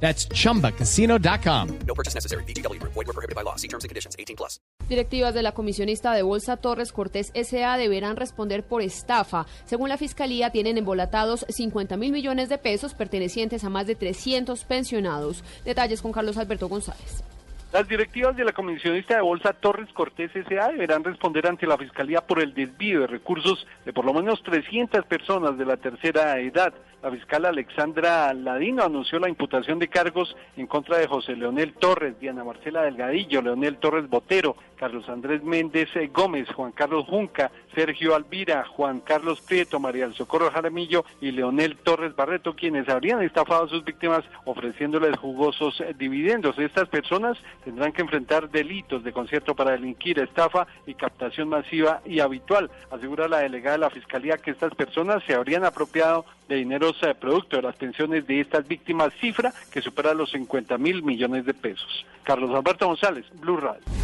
That's chumbacasino.com. No purchase necessary. BGW. Void were prohibited by law. See terms and conditions. 18 plus. Directivas de la comisionista de Bolsa Torres Cortés S.A. deberán responder por estafa. Según la Fiscalía, tienen embolatados 50 mil millones de pesos pertenecientes a más de 300 pensionados. Detalles con Carlos Alberto González. Las directivas de la comisionista de Bolsa Torres Cortés S.A. deberán responder ante la Fiscalía por el desvío de recursos de por lo menos 300 personas de la tercera edad. La fiscal Alexandra Ladino anunció la imputación de cargos en contra de José Leonel Torres, Diana Marcela Delgadillo, Leonel Torres Botero, Carlos Andrés Méndez eh, Gómez, Juan Carlos Junca, Sergio Alvira, Juan Carlos Prieto, María del Socorro Jaramillo y Leonel Torres Barreto, quienes habrían estafado a sus víctimas ofreciéndoles jugosos eh, dividendos. Estas personas tendrán que enfrentar delitos de concierto para delinquir, estafa y captación masiva y habitual. Asegura la delegada de la Fiscalía que estas personas se habrían apropiado de dineros eh, producto de las pensiones de estas víctimas, cifra que supera los 50 mil millones de pesos. Carlos Alberto González, Blue Radio.